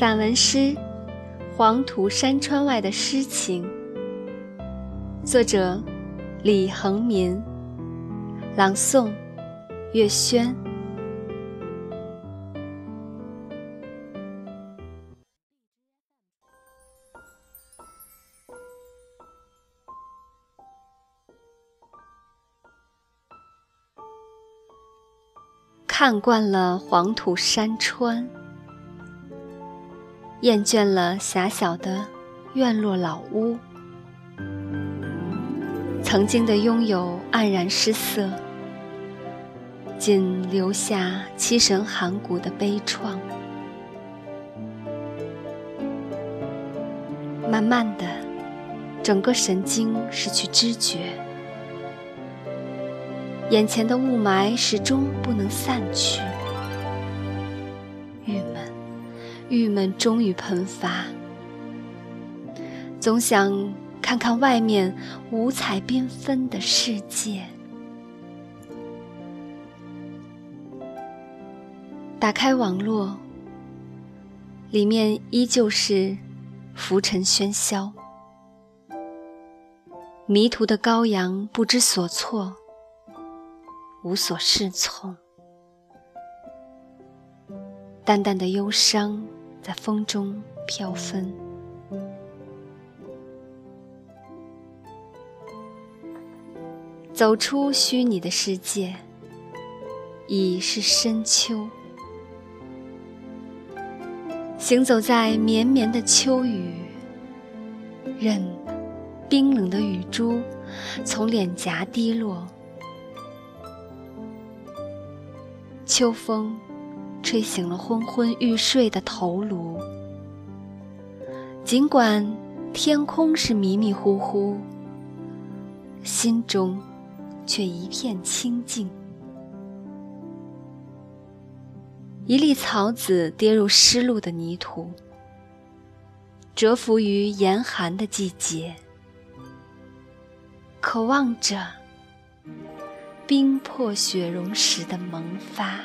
散文诗《黄土山川外的诗情》，作者李恒民，朗诵月轩。看惯了黄土山川，厌倦了狭小的院落老屋，曾经的拥有黯然失色，仅留下凄神寒骨的悲怆。慢慢的，整个神经失去知觉。眼前的雾霾始终不能散去，郁闷终于喷发。总想看看外面五彩缤纷的世界。打开网络，里面依旧是浮尘喧嚣，迷途的羔羊不知所措。无所适从，淡淡的忧伤在风中飘纷。走出虚拟的世界，已是深秋。行走在绵绵的秋雨，任冰冷的雨珠从脸颊滴落。秋风，吹醒了昏昏欲睡的头颅。尽管天空是迷迷糊糊，心中却一片清静。一粒草籽跌入湿漉的泥土，蛰伏于严寒的季节，渴望着。冰破雪融时的萌发。